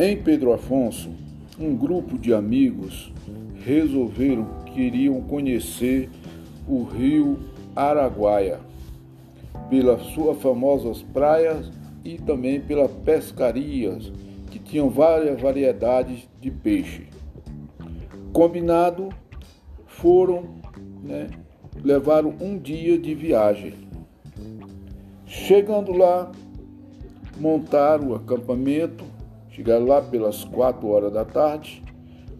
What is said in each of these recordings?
Em Pedro Afonso, um grupo de amigos resolveram que queriam conhecer o rio Araguaia, pelas suas famosas praias e também pelas pescarias, que tinham várias variedades de peixe. Combinado, foram, né, levaram um dia de viagem. Chegando lá, montaram o acampamento, chegaram lá pelas quatro horas da tarde,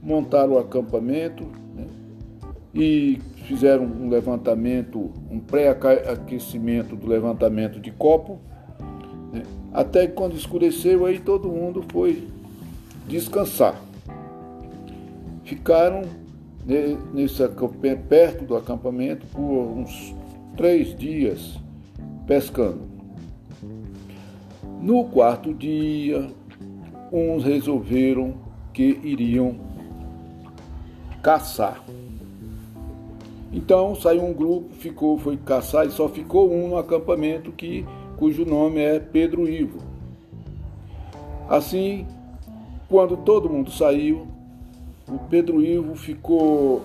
montaram o acampamento né, e fizeram um levantamento, um pré-aquecimento do levantamento de copo, né, até que quando escureceu aí todo mundo foi descansar. Ficaram né, nesse perto do acampamento por uns três dias pescando. No quarto dia, uns resolveram que iriam caçar. Então saiu um grupo, ficou, foi caçar e só ficou um no acampamento que, cujo nome é Pedro Ivo. Assim, quando todo mundo saiu, o Pedro Ivo ficou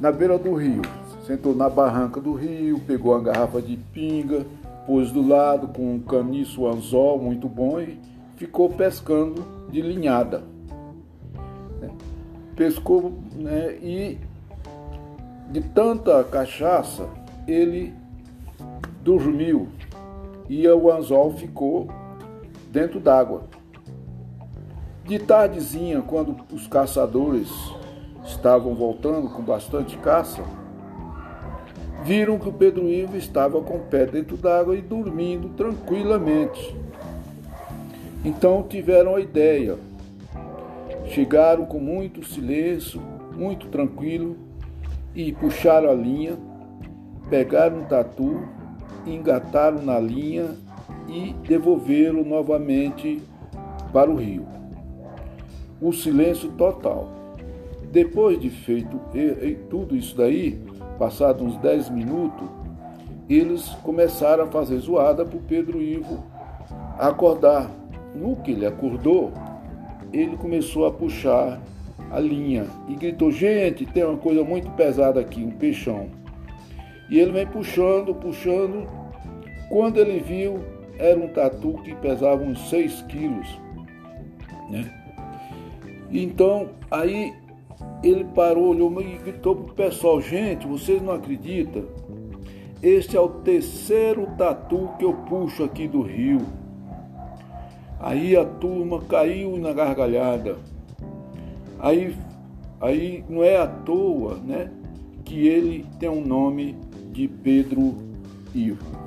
na beira do rio, sentou na barranca do rio, pegou uma garrafa de pinga, pôs do lado com um caniço anzol muito bom e ficou pescando de linhada. Né? Pescou né, e de tanta cachaça ele dormiu e o anzol ficou dentro d'água. De tardezinha, quando os caçadores estavam voltando com bastante caça, viram que o Pedro Ivo estava com o pé dentro d'água e dormindo tranquilamente. Então tiveram a ideia. Chegaram com muito silêncio, muito tranquilo, e puxaram a linha, pegaram um tatu, engataram na linha e devolveram novamente para o rio. O silêncio total. Depois de feito tudo isso daí, passados uns 10 minutos, eles começaram a fazer zoada para o Pedro Ivo acordar. No que ele acordou, ele começou a puxar a linha e gritou: Gente, tem uma coisa muito pesada aqui, um peixão. E ele vem puxando, puxando. Quando ele viu, era um tatu que pesava uns 6 quilos. Né? Então, aí ele parou, olhou e gritou para o pessoal: Gente, vocês não acreditam? Este é o terceiro tatu que eu puxo aqui do rio. Aí a turma caiu na gargalhada. Aí, aí não é à toa né, que ele tem um nome de Pedro Ivo.